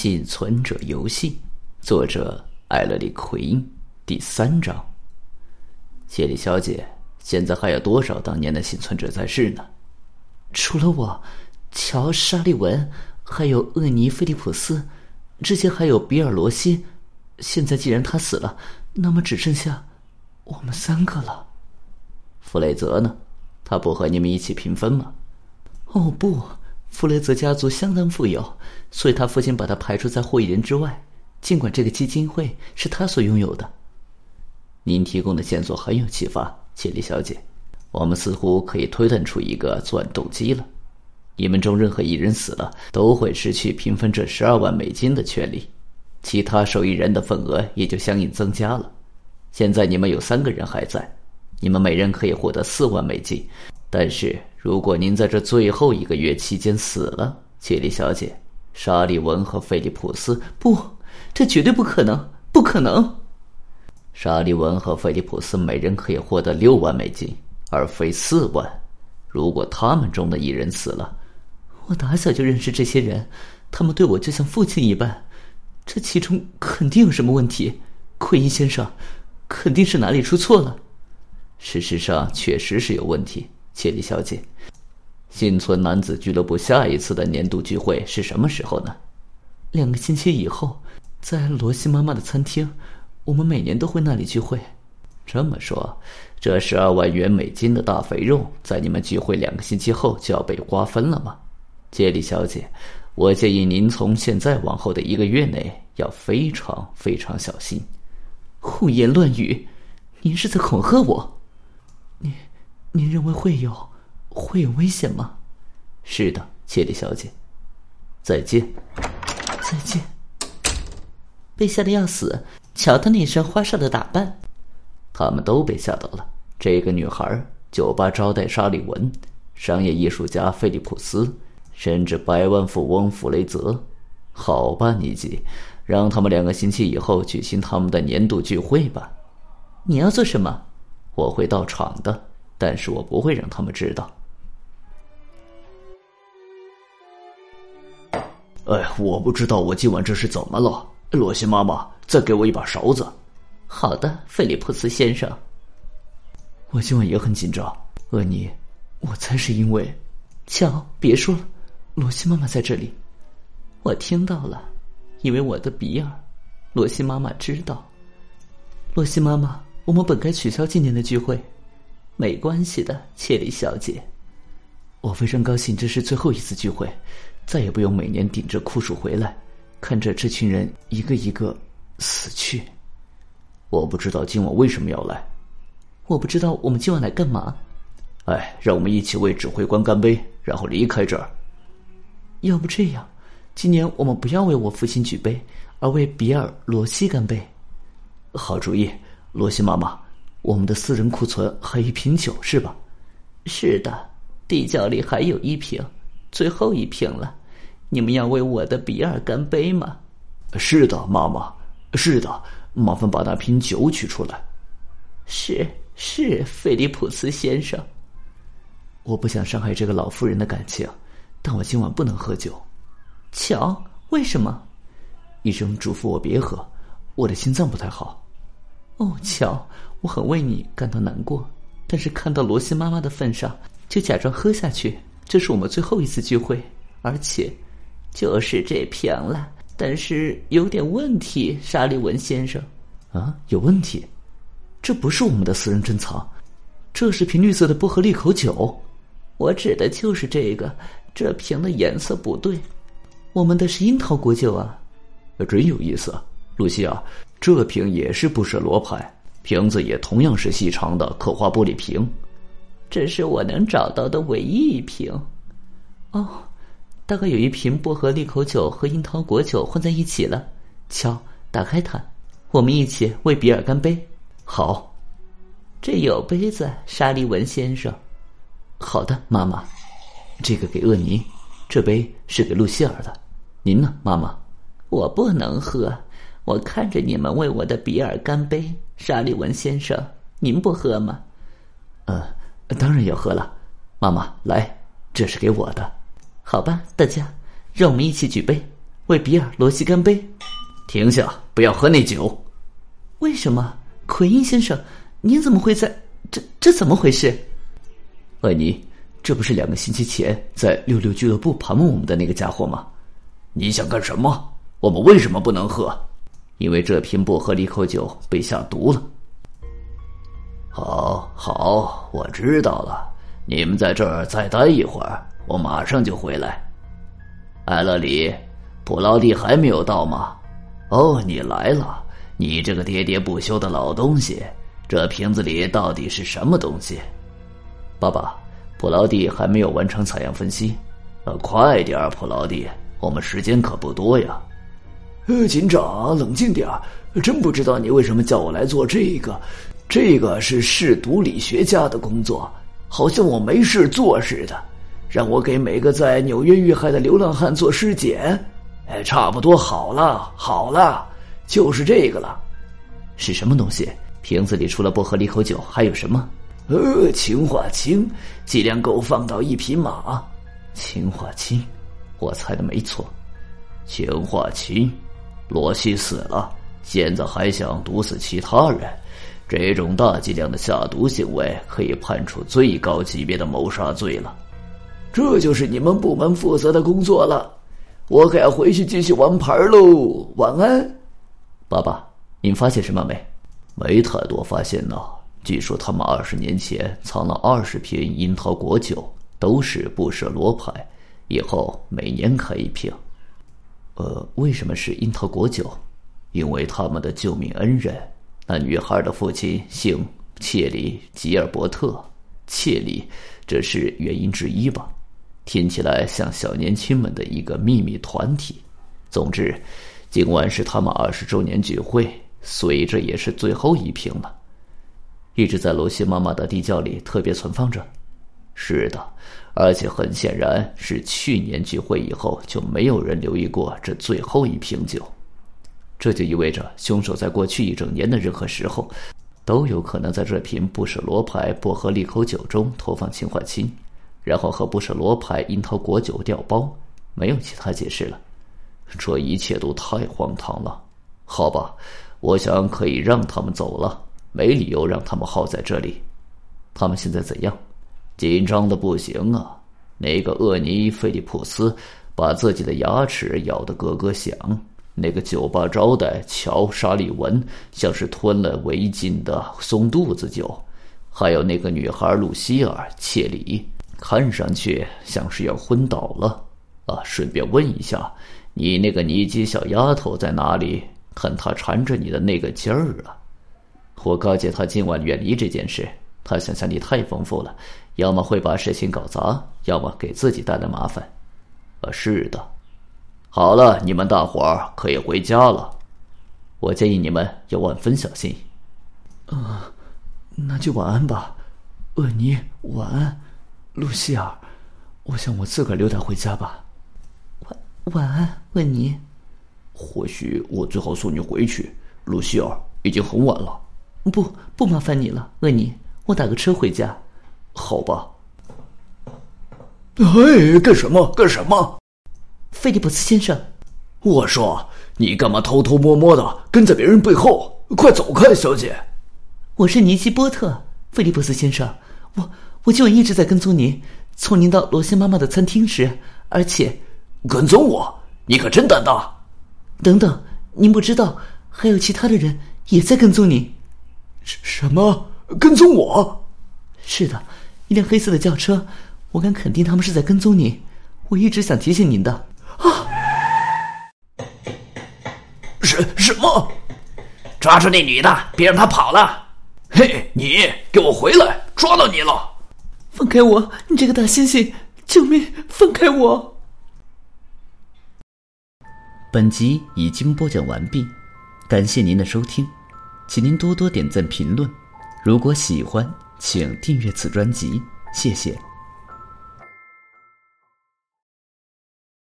幸存者游戏，作者艾勒里·奎因，第三章。谢丽小姐，现在还有多少当年的幸存者在世呢？除了我，乔·沙利文，还有厄尼·菲利普斯，之前还有比尔·罗西。现在既然他死了，那么只剩下我们三个了。弗雷泽呢？他不和你们一起平分吗？哦不。弗雷泽家族相当富有，所以他父亲把他排除在获益人之外。尽管这个基金会是他所拥有的，您提供的线索很有启发，杰里小姐。我们似乎可以推断出一个作案动机了。你们中任何一人死了，都会失去平分这十二万美金的权利，其他受益人的份额也就相应增加了。现在你们有三个人还在，你们每人可以获得四万美金。但是，如果您在这最后一个月期间死了，切利小姐，沙利文和菲利普斯不，这绝对不可能，不可能。沙利文和菲利普斯每人可以获得六万美金，而非四万。如果他们中的一人死了，我打小就认识这些人，他们对我就像父亲一般，这其中肯定有什么问题。奎因先生，肯定是哪里出错了。事实上，确实是有问题。谢丽小姐，幸存男子俱乐部下一次的年度聚会是什么时候呢？两个星期以后，在罗西妈妈的餐厅。我们每年都会那里聚会。这么说，这十二万元美金的大肥肉，在你们聚会两个星期后就要被瓜分了吗？杰里小姐，我建议您从现在往后的一个月内要非常非常小心。胡言乱语！您是在恐吓我？你。您认为会有会有危险吗？是的，切利小姐。再见，再见。被吓得要死，瞧她那身花哨的打扮。他们都被吓到了。这个女孩，酒吧招待沙利文，商业艺术家菲利普斯，甚至百万富翁弗雷泽。好吧，尼基，让他们两个星期以后举行他们的年度聚会吧。你要做什么？我会到场的。但是我不会让他们知道。哎，我不知道我今晚这是怎么了。罗西妈妈，再给我一把勺子。好的，菲利普斯先生。我今晚也很紧张。厄尼，我猜是因为……瞧，别说了，罗西妈妈在这里。我听到了，因为我的比尔。罗西妈妈知道。罗西妈妈，我们本该取消今年的聚会。没关系的，切里小姐。我非常高兴，这是最后一次聚会，再也不用每年顶着酷暑回来，看着这群人一个一个死去。我不知道今晚为什么要来。我不知道我们今晚来干嘛。哎，让我们一起为指挥官干杯，然后离开这儿。要不这样，今年我们不要为我父亲举杯，而为比尔·罗西干杯。好主意，罗西妈妈。我们的私人库存还一瓶酒是吧？是的，地窖里还有一瓶，最后一瓶了。你们要为我的比尔干杯吗？是的，妈妈。是的，麻烦把那瓶酒取出来。是是，菲利普斯先生。我不想伤害这个老妇人的感情，但我今晚不能喝酒。瞧，为什么？医生嘱咐我别喝，我的心脏不太好。哦，乔，我很为你感到难过，但是看到罗西妈妈的份上，就假装喝下去。这是我们最后一次聚会，而且就是这瓶了。但是有点问题，沙利文先生。啊，有问题？这不是我们的私人珍藏，这是瓶绿色的薄荷利口酒。我指的就是这个，这瓶的颜色不对。我们的是樱桃果酒啊，真有意思，露西亚。这瓶也是不舍罗牌，瓶子也同样是细长的刻花玻璃瓶。这是我能找到的唯一一瓶。哦，大概有一瓶薄荷利口酒和樱桃果酒混在一起了。瞧，打开它，我们一起为比尔干杯。好，这有杯子，沙利文先生。好的，妈妈。这个给厄尼，这杯是给露西尔的。您呢，妈妈？我不能喝。我看着你们为我的比尔干杯，沙利文先生，您不喝吗？呃，当然要喝了。妈妈，来，这是给我的。好吧，大家，让我们一起举杯。为比尔·罗西干杯！停下，不要喝那酒。为什么，奎因先生？您怎么会在？这这怎么回事？艾尼，这不是两个星期前在六六俱乐部盘问我们的那个家伙吗？你想干什么？我们为什么不能喝？因为这瓶薄荷利口酒被下毒了。好，好，我知道了。你们在这儿再待一会儿，我马上就回来。艾勒里，普劳蒂还没有到吗？哦，你来了！你这个喋喋不休的老东西，这瓶子里到底是什么东西？爸爸，普劳蒂还没有完成采样分析。呃，快点，普劳蒂，我们时间可不多呀。呃，警长，冷静点真不知道你为什么叫我来做这个。这个是试毒理学家的工作，好像我没事做似的，让我给每个在纽约遇害的流浪汉做尸检。哎，差不多好了，好了，就是这个了。是什么东西？瓶子里除了薄荷利口酒还有什么？呃，氰化氢，剂量够放到一匹马。氰化氢，我猜的没错。氰化氢，罗西死了，现在还想毒死其他人。这种大剂量的下毒行为可以判处最高级别的谋杀罪了。这就是你们部门负责的工作了，我可要回去继续玩牌喽。晚安，爸爸。您发现什么没？没太多发现呢。据说他们二十年前藏了二十瓶樱桃果酒，都是不舍罗牌，以后每年开一瓶。呃，为什么是樱桃果酒？因为他们的救命恩人。那女孩的父亲姓切里吉尔伯特，切里，这是原因之一吧？听起来像小年轻们的一个秘密团体。总之，今晚是他们二十周年聚会，所以这也是最后一瓶了。一直在罗西妈妈的地窖里特别存放着。是的，而且很显然是去年聚会以后就没有人留意过这最后一瓶酒。这就意味着，凶手在过去一整年的任何时候，都有可能在这瓶不舍罗牌薄荷利口酒中投放氰化氢，然后和不舍罗牌樱桃果酒调包。没有其他解释了，这一切都太荒唐了。好吧，我想可以让他们走了，没理由让他们耗在这里。他们现在怎样？紧张的不行啊！那个厄尼·菲利普斯把自己的牙齿咬得咯咯响。那个酒吧招待乔·沙利文像是吞了违禁的松肚子酒，还有那个女孩露西尔·切里，看上去像是要昏倒了。啊，顺便问一下，你那个尼基小丫头在哪里？看她缠着你的那个劲儿啊！我告诫她今晚远离这件事。她想象力太丰富了，要么会把事情搞砸，要么给自己带来麻烦。啊，是的。好了，你们大伙儿可以回家了。我建议你们要万分小心。啊，那就晚安吧，厄尼。晚安，露西尔。我想我自个儿溜达回家吧。晚晚安，厄尼。或许我最好送你回去，露西尔。已经很晚了。不不麻烦你了，厄尼。我打个车回家。好吧。哎，干什么？干什么？菲利普斯先生，我说你干嘛偷偷摸摸的跟在别人背后？快走开，小姐！我是尼基波特，菲利普斯先生，我我今晚一直在跟踪您，从您到罗西妈妈的餐厅时，而且跟踪我，你可真胆大！等等，您不知道还有其他的人也在跟踪您？什什么？跟踪我？是的，一辆黑色的轿车，我敢肯定他们是在跟踪您。我一直想提醒您的。啊什什么？抓住那女的，别让她跑了！嘿，你给我回来！抓到你了！放开我！你这个大猩猩！救命！放开我！本集已经播讲完毕，感谢您的收听，请您多多点赞评论。如果喜欢，请订阅此专辑，谢谢。